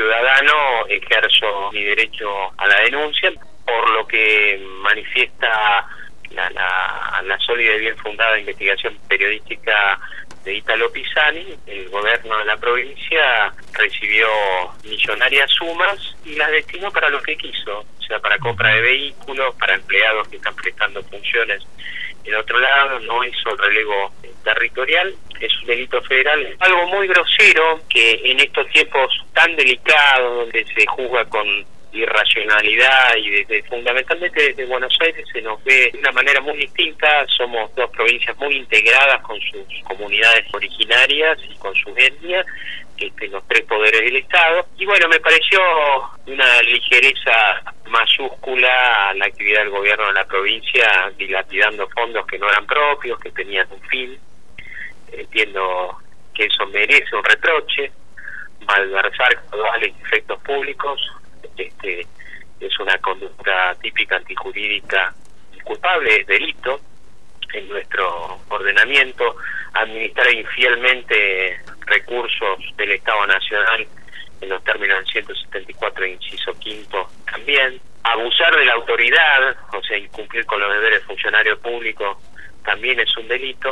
ciudadano ejerzo mi derecho a la denuncia, por lo que manifiesta la, la, sólida y bien fundada investigación periodística de Italo Pisani, el gobierno de la provincia recibió millonarias sumas y las destinó para lo que quiso, o sea, para compra de vehículos, para empleados que están prestando funciones en otro lado, no hizo el relevo territorial, es un delito federal, algo muy grosero que en estos tiempos tan delicados, donde se juzga con irracionalidad y desde fundamentalmente desde Buenos Aires se nos ve de una manera muy distinta, somos dos provincias muy integradas con sus comunidades originarias y con sus etnias, este, los tres poderes del Estado, y bueno, me pareció una ligereza mayúscula a la actividad del gobierno de la provincia, dilapidando fondos que no eran propios, que tenían un fin, entiendo que eso merece un reproche, malversar caudales y efectos públicos, este, es una conducta típica antijurídica culpable, es delito en nuestro ordenamiento, administrar infielmente recursos del Estado Nacional en los términos del 174 inciso quinto también, abusar de la autoridad, o sea, incumplir con los deberes del funcionario público también es un delito,